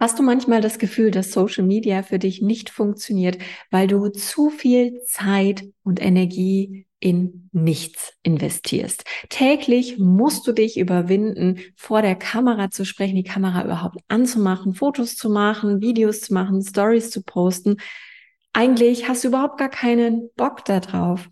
Hast du manchmal das Gefühl, dass Social Media für dich nicht funktioniert, weil du zu viel Zeit und Energie in nichts investierst. Täglich musst du dich überwinden, vor der Kamera zu sprechen, die Kamera überhaupt anzumachen, Fotos zu machen, Videos zu machen, Stories zu posten. Eigentlich hast du überhaupt gar keinen Bock darauf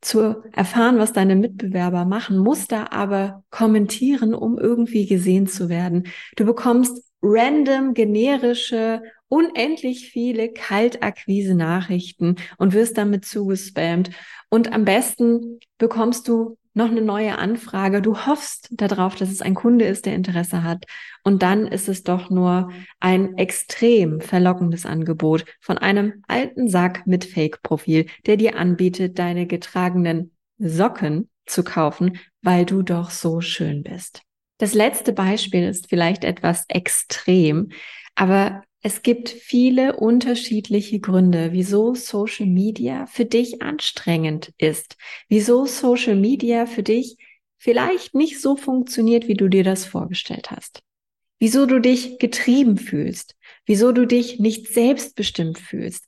zu erfahren, was deine Mitbewerber machen, musst da aber kommentieren, um irgendwie gesehen zu werden. Du bekommst random, generische, unendlich viele Kaltakquise-Nachrichten und wirst damit zugespammt. Und am besten bekommst du noch eine neue Anfrage. Du hoffst darauf, dass es ein Kunde ist, der Interesse hat. Und dann ist es doch nur ein extrem verlockendes Angebot von einem alten Sack mit Fake-Profil, der dir anbietet, deine getragenen Socken zu kaufen, weil du doch so schön bist. Das letzte Beispiel ist vielleicht etwas extrem, aber es gibt viele unterschiedliche Gründe, wieso Social Media für dich anstrengend ist, wieso Social Media für dich vielleicht nicht so funktioniert, wie du dir das vorgestellt hast, wieso du dich getrieben fühlst, wieso du dich nicht selbstbestimmt fühlst,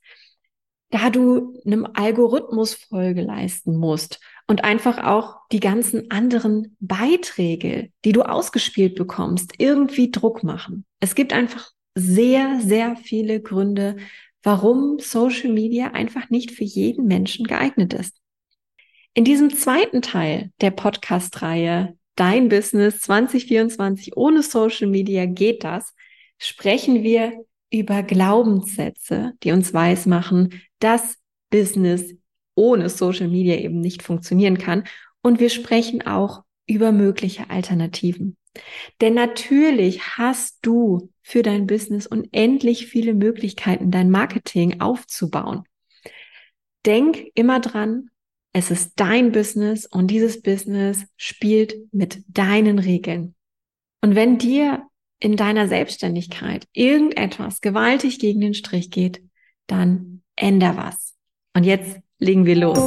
da du einem Algorithmus Folge leisten musst und einfach auch die ganzen anderen Beiträge, die du ausgespielt bekommst, irgendwie Druck machen. Es gibt einfach sehr, sehr viele Gründe, warum Social Media einfach nicht für jeden Menschen geeignet ist. In diesem zweiten Teil der Podcast-Reihe Dein Business 2024 ohne Social Media geht das, sprechen wir über Glaubenssätze, die uns weismachen, dass Business ohne Social Media eben nicht funktionieren kann. Und wir sprechen auch über mögliche Alternativen. Denn natürlich hast du für dein Business unendlich viele Möglichkeiten, dein Marketing aufzubauen. Denk immer dran, es ist dein Business und dieses Business spielt mit deinen Regeln. Und wenn dir in deiner Selbstständigkeit irgendetwas gewaltig gegen den Strich geht, dann änder was. Und jetzt legen wir los.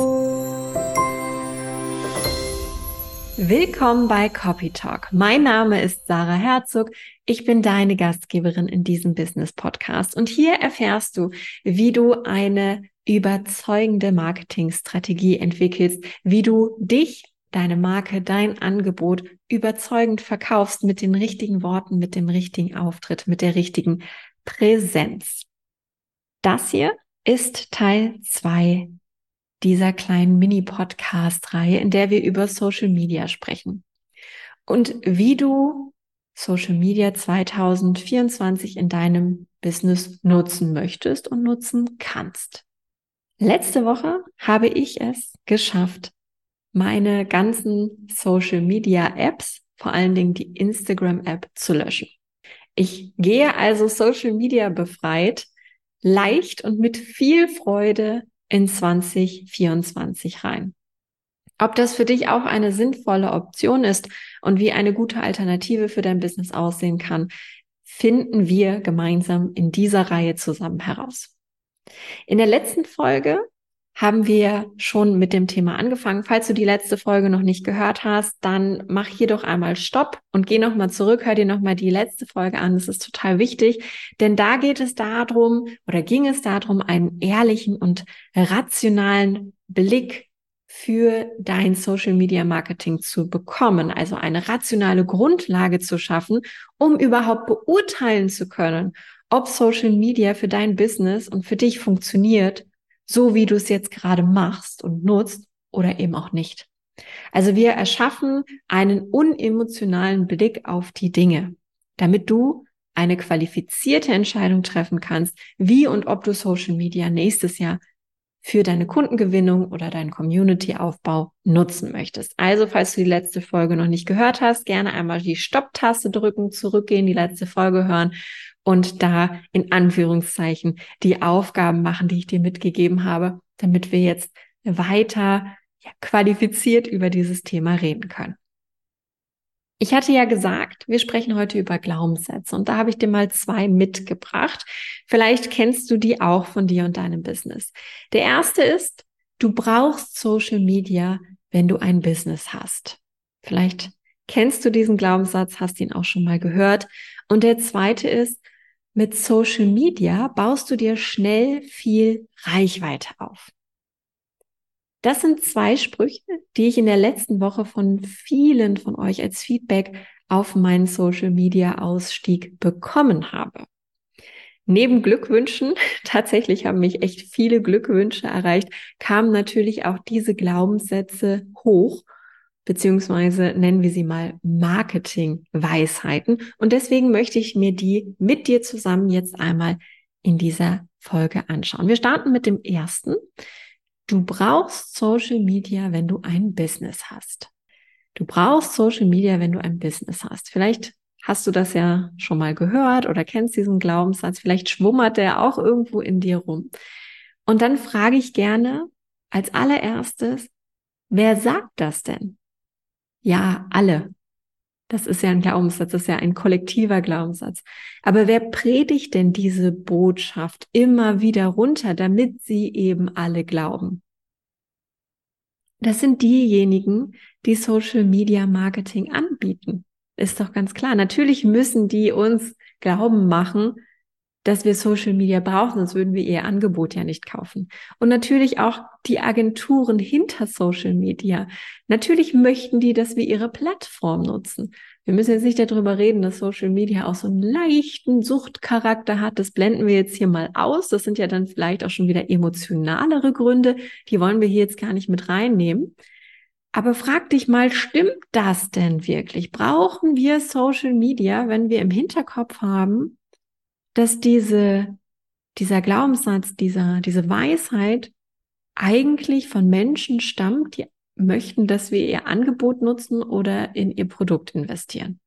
Willkommen bei Copy Talk. Mein Name ist Sarah Herzog. Ich bin deine Gastgeberin in diesem Business Podcast und hier erfährst du, wie du eine überzeugende Marketingstrategie entwickelst, wie du dich, deine Marke, dein Angebot überzeugend verkaufst mit den richtigen Worten, mit dem richtigen Auftritt, mit der richtigen Präsenz. Das hier ist Teil zwei dieser kleinen Mini-Podcast-Reihe, in der wir über Social Media sprechen. Und wie du Social Media 2024 in deinem Business nutzen möchtest und nutzen kannst. Letzte Woche habe ich es geschafft, meine ganzen Social Media Apps, vor allen Dingen die Instagram App, zu löschen. Ich gehe also Social Media befreit, leicht und mit viel Freude in 2024 rein. Ob das für dich auch eine sinnvolle Option ist und wie eine gute Alternative für dein Business aussehen kann, finden wir gemeinsam in dieser Reihe zusammen heraus. In der letzten Folge haben wir schon mit dem Thema angefangen. Falls du die letzte Folge noch nicht gehört hast, dann mach hier doch einmal Stopp und geh nochmal zurück, hör dir nochmal die letzte Folge an. Das ist total wichtig, denn da geht es darum oder ging es darum, einen ehrlichen und rationalen Blick für dein Social Media Marketing zu bekommen, also eine rationale Grundlage zu schaffen, um überhaupt beurteilen zu können, ob Social Media für dein Business und für dich funktioniert so wie du es jetzt gerade machst und nutzt oder eben auch nicht. Also wir erschaffen einen unemotionalen Blick auf die Dinge, damit du eine qualifizierte Entscheidung treffen kannst, wie und ob du Social Media nächstes Jahr für deine Kundengewinnung oder deinen Community-Aufbau nutzen möchtest. Also, falls du die letzte Folge noch nicht gehört hast, gerne einmal die Stopp-Taste drücken, zurückgehen, die letzte Folge hören und da in Anführungszeichen die Aufgaben machen, die ich dir mitgegeben habe, damit wir jetzt weiter ja, qualifiziert über dieses Thema reden können. Ich hatte ja gesagt, wir sprechen heute über Glaubenssätze und da habe ich dir mal zwei mitgebracht. Vielleicht kennst du die auch von dir und deinem Business. Der erste ist, du brauchst Social Media, wenn du ein Business hast. Vielleicht kennst du diesen Glaubenssatz, hast ihn auch schon mal gehört. Und der zweite ist, mit Social Media baust du dir schnell viel Reichweite auf. Das sind zwei Sprüche, die ich in der letzten Woche von vielen von euch als Feedback auf meinen Social Media Ausstieg bekommen habe. Neben Glückwünschen, tatsächlich haben mich echt viele Glückwünsche erreicht, kamen natürlich auch diese Glaubenssätze hoch beziehungsweise nennen wir sie mal Marketing-Weisheiten. Und deswegen möchte ich mir die mit dir zusammen jetzt einmal in dieser Folge anschauen. Wir starten mit dem ersten. Du brauchst Social Media, wenn du ein Business hast. Du brauchst Social Media, wenn du ein Business hast. Vielleicht hast du das ja schon mal gehört oder kennst diesen Glaubenssatz. Vielleicht schwummert der auch irgendwo in dir rum. Und dann frage ich gerne als allererstes, wer sagt das denn? Ja, alle. Das ist ja ein Glaubenssatz, das ist ja ein kollektiver Glaubenssatz. Aber wer predigt denn diese Botschaft immer wieder runter, damit sie eben alle glauben? Das sind diejenigen, die Social Media Marketing anbieten. Ist doch ganz klar. Natürlich müssen die uns glauben machen, dass wir Social Media brauchen, sonst würden wir ihr Angebot ja nicht kaufen. Und natürlich auch die Agenturen hinter Social Media. Natürlich möchten die, dass wir ihre Plattform nutzen. Wir müssen jetzt nicht darüber reden, dass Social Media auch so einen leichten Suchtcharakter hat. Das blenden wir jetzt hier mal aus. Das sind ja dann vielleicht auch schon wieder emotionalere Gründe. Die wollen wir hier jetzt gar nicht mit reinnehmen. Aber frag dich mal, stimmt das denn wirklich? Brauchen wir Social Media, wenn wir im Hinterkopf haben, dass diese, dieser Glaubenssatz, dieser, diese Weisheit eigentlich von Menschen stammt, die möchten, dass wir ihr Angebot nutzen oder in ihr Produkt investieren.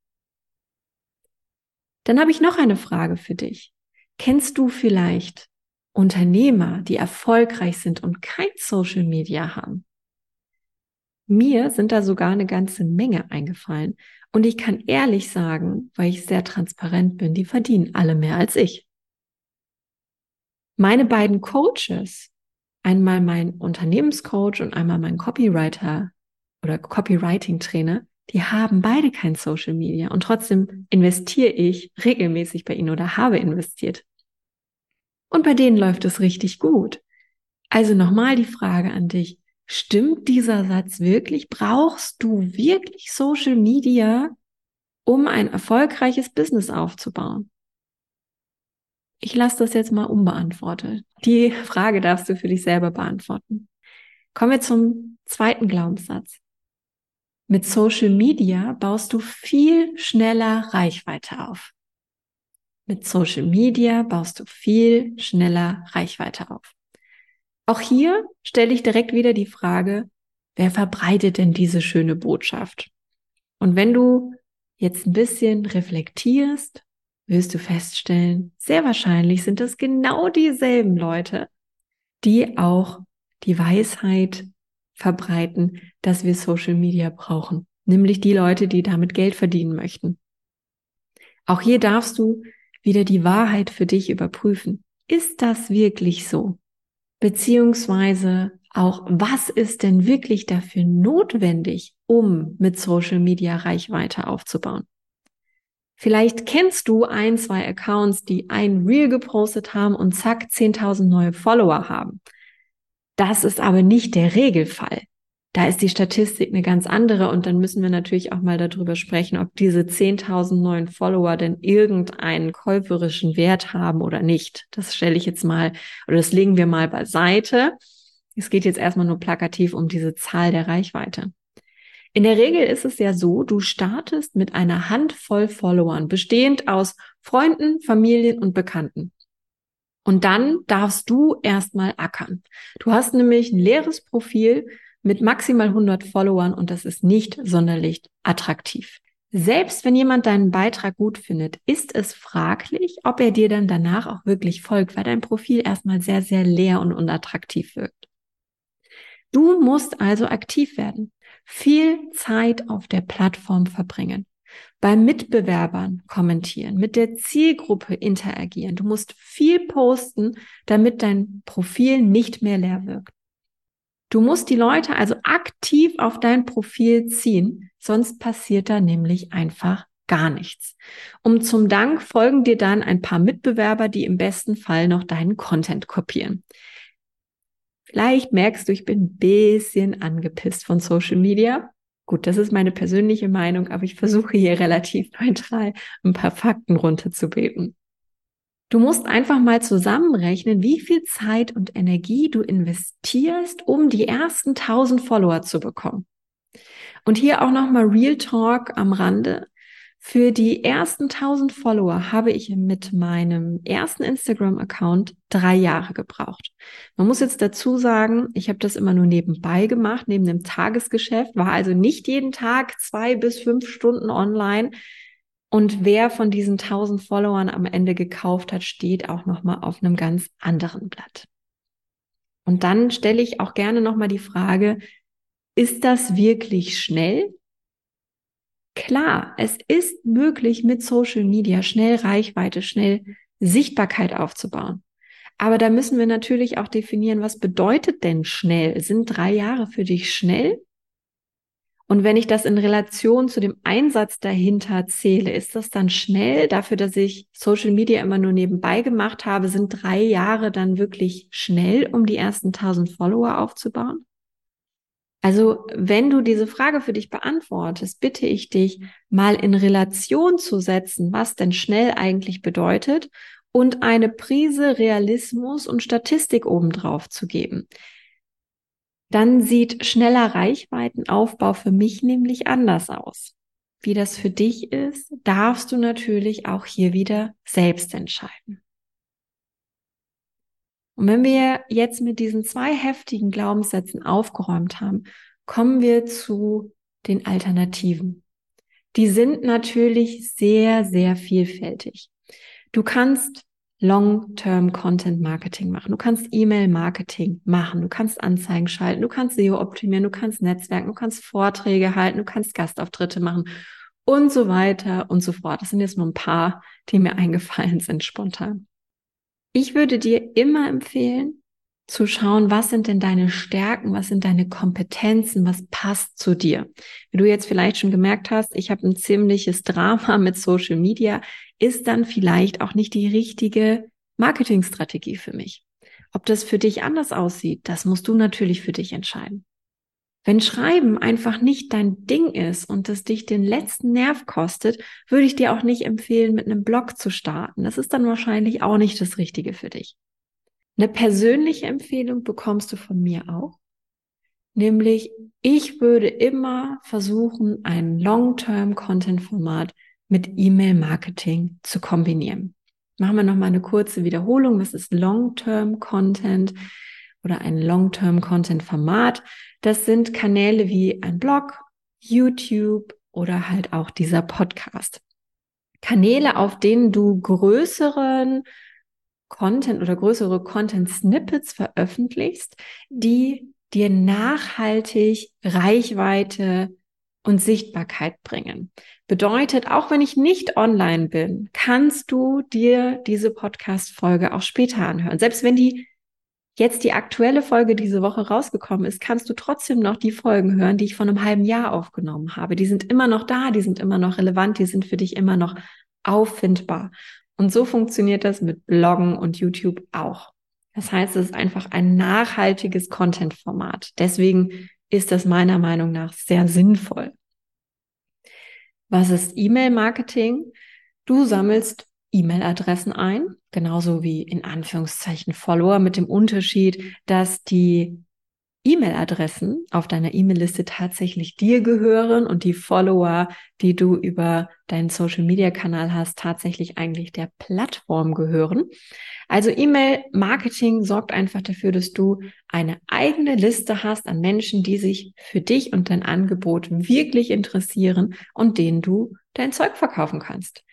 Dann habe ich noch eine Frage für dich. Kennst du vielleicht Unternehmer, die erfolgreich sind und kein Social Media haben? Mir sind da sogar eine ganze Menge eingefallen. Und ich kann ehrlich sagen, weil ich sehr transparent bin, die verdienen alle mehr als ich. Meine beiden Coaches, einmal mein Unternehmenscoach und einmal mein Copywriter oder Copywriting-Trainer, die haben beide kein Social Media und trotzdem investiere ich regelmäßig bei ihnen oder habe investiert. Und bei denen läuft es richtig gut. Also nochmal die Frage an dich. Stimmt dieser Satz wirklich? Brauchst du wirklich Social Media, um ein erfolgreiches Business aufzubauen? Ich lasse das jetzt mal unbeantwortet. Die Frage darfst du für dich selber beantworten. Kommen wir zum zweiten Glaubenssatz. Mit Social Media baust du viel schneller Reichweite auf. Mit Social Media baust du viel schneller Reichweite auf. Auch hier stelle ich direkt wieder die Frage, wer verbreitet denn diese schöne Botschaft? Und wenn du jetzt ein bisschen reflektierst, wirst du feststellen, sehr wahrscheinlich sind es genau dieselben Leute, die auch die Weisheit verbreiten, dass wir Social Media brauchen. Nämlich die Leute, die damit Geld verdienen möchten. Auch hier darfst du wieder die Wahrheit für dich überprüfen. Ist das wirklich so? Beziehungsweise auch, was ist denn wirklich dafür notwendig, um mit Social Media Reichweite aufzubauen? Vielleicht kennst du ein, zwei Accounts, die ein Reel gepostet haben und zack, 10.000 neue Follower haben. Das ist aber nicht der Regelfall da ist die Statistik eine ganz andere und dann müssen wir natürlich auch mal darüber sprechen, ob diese 10.000 neuen Follower denn irgendeinen käuferischen Wert haben oder nicht. Das stelle ich jetzt mal oder das legen wir mal beiseite. Es geht jetzt erstmal nur plakativ um diese Zahl der Reichweite. In der Regel ist es ja so, du startest mit einer Handvoll Followern, bestehend aus Freunden, Familien und Bekannten. Und dann darfst du erstmal ackern. Du hast nämlich ein leeres Profil mit maximal 100 Followern und das ist nicht sonderlich attraktiv. Selbst wenn jemand deinen Beitrag gut findet, ist es fraglich, ob er dir dann danach auch wirklich folgt, weil dein Profil erstmal sehr, sehr leer und unattraktiv wirkt. Du musst also aktiv werden, viel Zeit auf der Plattform verbringen, bei Mitbewerbern kommentieren, mit der Zielgruppe interagieren. Du musst viel posten, damit dein Profil nicht mehr leer wirkt. Du musst die Leute also aktiv auf dein Profil ziehen, sonst passiert da nämlich einfach gar nichts. Um zum Dank folgen dir dann ein paar Mitbewerber, die im besten Fall noch deinen Content kopieren. Vielleicht merkst du, ich bin ein bisschen angepisst von Social Media. Gut, das ist meine persönliche Meinung, aber ich versuche hier relativ neutral ein paar Fakten runterzubeten. Du musst einfach mal zusammenrechnen, wie viel Zeit und Energie du investierst, um die ersten 1000 Follower zu bekommen. Und hier auch nochmal Real Talk am Rande. Für die ersten 1000 Follower habe ich mit meinem ersten Instagram-Account drei Jahre gebraucht. Man muss jetzt dazu sagen, ich habe das immer nur nebenbei gemacht, neben dem Tagesgeschäft, war also nicht jeden Tag zwei bis fünf Stunden online. Und wer von diesen 1000 Followern am Ende gekauft hat, steht auch nochmal auf einem ganz anderen Blatt. Und dann stelle ich auch gerne nochmal die Frage, ist das wirklich schnell? Klar, es ist möglich, mit Social Media schnell Reichweite, schnell Sichtbarkeit aufzubauen. Aber da müssen wir natürlich auch definieren, was bedeutet denn schnell? Sind drei Jahre für dich schnell? Und wenn ich das in Relation zu dem Einsatz dahinter zähle, ist das dann schnell? Dafür, dass ich Social Media immer nur nebenbei gemacht habe, sind drei Jahre dann wirklich schnell, um die ersten 1000 Follower aufzubauen? Also wenn du diese Frage für dich beantwortest, bitte ich dich mal in Relation zu setzen, was denn schnell eigentlich bedeutet und eine Prise Realismus und Statistik obendrauf zu geben. Dann sieht schneller Reichweitenaufbau für mich nämlich anders aus. Wie das für dich ist, darfst du natürlich auch hier wieder selbst entscheiden. Und wenn wir jetzt mit diesen zwei heftigen Glaubenssätzen aufgeräumt haben, kommen wir zu den Alternativen. Die sind natürlich sehr, sehr vielfältig. Du kannst Long-Term Content Marketing machen. Du kannst E-Mail-Marketing machen. Du kannst Anzeigen schalten. Du kannst SEO optimieren. Du kannst Netzwerken. Du kannst Vorträge halten. Du kannst Gastauftritte machen und so weiter und so fort. Das sind jetzt nur ein paar, die mir eingefallen sind spontan. Ich würde dir immer empfehlen, zu schauen, was sind denn deine Stärken, was sind deine Kompetenzen, was passt zu dir. Wie du jetzt vielleicht schon gemerkt hast, ich habe ein ziemliches Drama mit Social Media, ist dann vielleicht auch nicht die richtige Marketingstrategie für mich. Ob das für dich anders aussieht, das musst du natürlich für dich entscheiden. Wenn Schreiben einfach nicht dein Ding ist und es dich den letzten Nerv kostet, würde ich dir auch nicht empfehlen, mit einem Blog zu starten. Das ist dann wahrscheinlich auch nicht das Richtige für dich. Eine persönliche Empfehlung bekommst du von mir auch. Nämlich, ich würde immer versuchen, ein Long-Term-Content-Format mit E-Mail-Marketing zu kombinieren. Machen wir nochmal eine kurze Wiederholung. Was ist Long-Term-Content oder ein Long-Term-Content-Format? Das sind Kanäle wie ein Blog, YouTube oder halt auch dieser Podcast. Kanäle, auf denen du größeren Content oder größere Content-Snippets veröffentlichst, die dir nachhaltig Reichweite und Sichtbarkeit bringen. Bedeutet, auch wenn ich nicht online bin, kannst du dir diese Podcast-Folge auch später anhören. Selbst wenn die jetzt die aktuelle Folge diese Woche rausgekommen ist, kannst du trotzdem noch die Folgen hören, die ich vor einem halben Jahr aufgenommen habe. Die sind immer noch da, die sind immer noch relevant, die sind für dich immer noch auffindbar. Und so funktioniert das mit Bloggen und YouTube auch. Das heißt, es ist einfach ein nachhaltiges Content-Format. Deswegen ist das meiner Meinung nach sehr sinnvoll. Was ist E-Mail-Marketing? Du sammelst E-Mail-Adressen ein, genauso wie in Anführungszeichen Follower mit dem Unterschied, dass die E-Mail-Adressen auf deiner E-Mail-Liste tatsächlich dir gehören und die Follower, die du über deinen Social-Media-Kanal hast, tatsächlich eigentlich der Plattform gehören. Also E-Mail-Marketing sorgt einfach dafür, dass du eine eigene Liste hast an Menschen, die sich für dich und dein Angebot wirklich interessieren und denen du dein Zeug verkaufen kannst.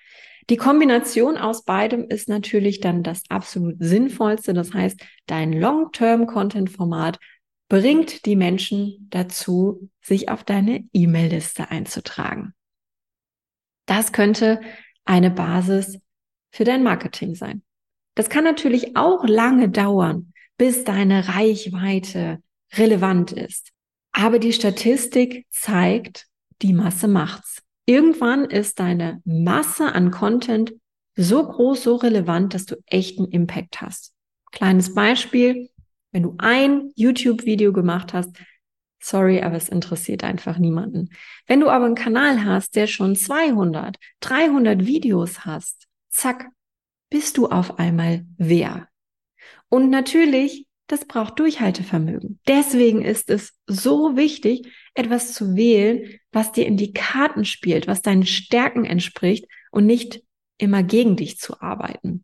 Die Kombination aus beidem ist natürlich dann das absolut sinnvollste. Das heißt, dein Long-Term-Content-Format bringt die Menschen dazu, sich auf deine E-Mail-Liste einzutragen. Das könnte eine Basis für dein Marketing sein. Das kann natürlich auch lange dauern, bis deine Reichweite relevant ist. Aber die Statistik zeigt, die Masse macht's. Irgendwann ist deine Masse an Content so groß, so relevant, dass du echten Impact hast. Kleines Beispiel, wenn du ein YouTube-Video gemacht hast, sorry, aber es interessiert einfach niemanden. Wenn du aber einen Kanal hast, der schon 200, 300 Videos hast, zack, bist du auf einmal wer. Und natürlich, das braucht Durchhaltevermögen. Deswegen ist es so wichtig, etwas zu wählen, was dir in die Karten spielt, was deinen Stärken entspricht und nicht immer gegen dich zu arbeiten.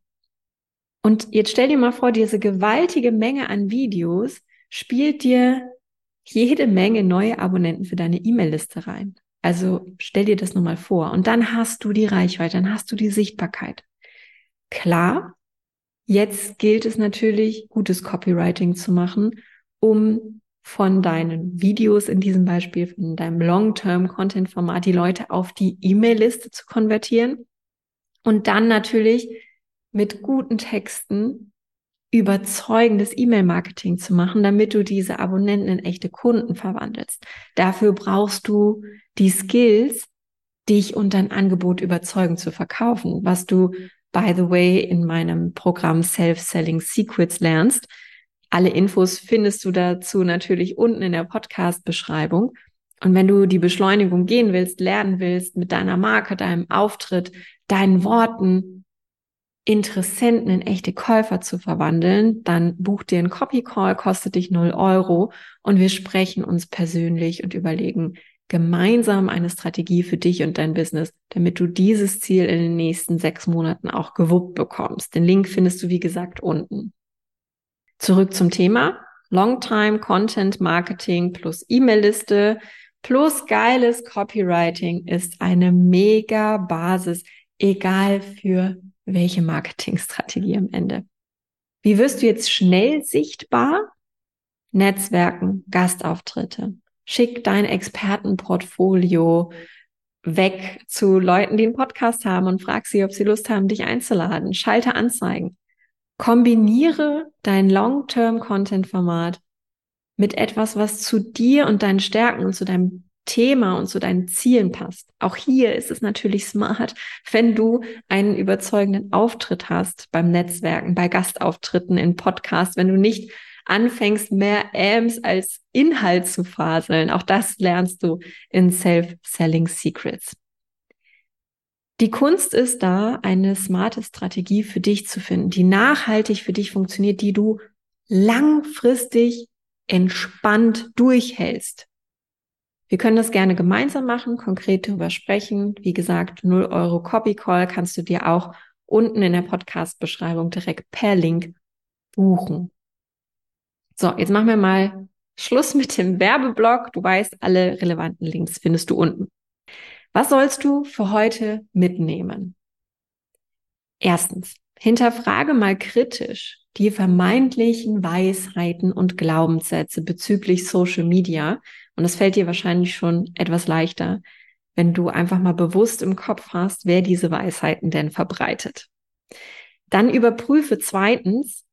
Und jetzt stell dir mal vor, diese gewaltige Menge an Videos spielt dir jede Menge neue Abonnenten für deine E-Mail-Liste rein. Also stell dir das nur mal vor. Und dann hast du die Reichweite, dann hast du die Sichtbarkeit. Klar, jetzt gilt es natürlich, gutes Copywriting zu machen, um von deinen Videos in diesem Beispiel, von deinem Long-Term-Content-Format, die Leute auf die E-Mail-Liste zu konvertieren. Und dann natürlich mit guten Texten überzeugendes E-Mail-Marketing zu machen, damit du diese Abonnenten in echte Kunden verwandelst. Dafür brauchst du die Skills, dich und dein Angebot überzeugen zu verkaufen, was du, by the way, in meinem Programm Self-Selling Secrets lernst. Alle Infos findest du dazu natürlich unten in der Podcast-Beschreibung. Und wenn du die Beschleunigung gehen willst, lernen willst, mit deiner Marke, deinem Auftritt, deinen Worten, Interessenten in echte Käufer zu verwandeln, dann buch dir einen Copy Call, kostet dich 0 Euro und wir sprechen uns persönlich und überlegen gemeinsam eine Strategie für dich und dein Business, damit du dieses Ziel in den nächsten sechs Monaten auch gewuppt bekommst. Den Link findest du, wie gesagt, unten. Zurück zum Thema. Longtime Content Marketing plus E-Mail-Liste plus geiles Copywriting ist eine mega Basis, egal für welche Marketingstrategie am Ende. Wie wirst du jetzt schnell sichtbar? Netzwerken, Gastauftritte. Schick dein Expertenportfolio weg zu Leuten, die einen Podcast haben und frag sie, ob sie Lust haben, dich einzuladen. Schalte Anzeigen. Kombiniere dein Long-Term-Content-Format mit etwas, was zu dir und deinen Stärken und zu deinem Thema und zu deinen Zielen passt. Auch hier ist es natürlich smart, wenn du einen überzeugenden Auftritt hast beim Netzwerken, bei Gastauftritten in Podcasts, wenn du nicht anfängst, mehr Ams als Inhalt zu faseln. Auch das lernst du in Self-Selling Secrets. Die Kunst ist da, eine smarte Strategie für dich zu finden, die nachhaltig für dich funktioniert, die du langfristig entspannt durchhältst. Wir können das gerne gemeinsam machen, konkret darüber sprechen. Wie gesagt, 0 Euro Copy Call kannst du dir auch unten in der Podcast-Beschreibung direkt per Link buchen. So, jetzt machen wir mal Schluss mit dem Werbeblock. Du weißt, alle relevanten Links findest du unten. Was sollst du für heute mitnehmen? Erstens, hinterfrage mal kritisch die vermeintlichen Weisheiten und Glaubenssätze bezüglich Social Media und es fällt dir wahrscheinlich schon etwas leichter, wenn du einfach mal bewusst im Kopf hast, wer diese Weisheiten denn verbreitet. Dann überprüfe zweitens,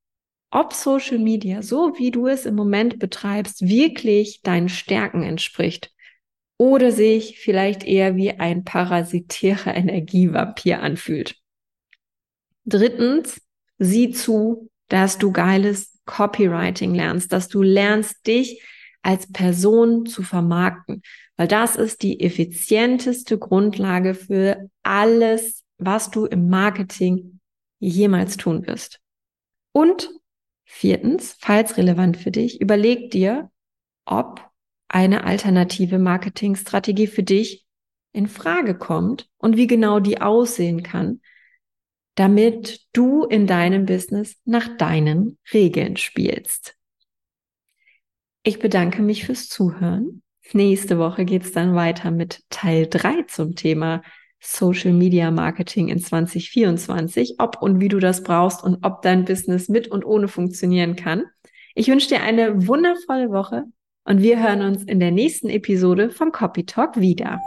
ob Social Media, so wie du es im Moment betreibst, wirklich deinen Stärken entspricht oder sich vielleicht eher wie ein parasitärer Energievampir anfühlt. Drittens, sieh zu, dass du geiles Copywriting lernst, dass du lernst, dich als Person zu vermarkten, weil das ist die effizienteste Grundlage für alles, was du im Marketing jemals tun wirst. Und viertens, falls relevant für dich, überleg dir, ob eine alternative Marketingstrategie für dich in Frage kommt und wie genau die aussehen kann, damit du in deinem Business nach deinen Regeln spielst. Ich bedanke mich fürs Zuhören. Nächste Woche geht's dann weiter mit Teil 3 zum Thema Social Media Marketing in 2024, ob und wie du das brauchst und ob dein Business mit und ohne funktionieren kann. Ich wünsche dir eine wundervolle Woche und wir hören uns in der nächsten Episode von Copy Talk wieder.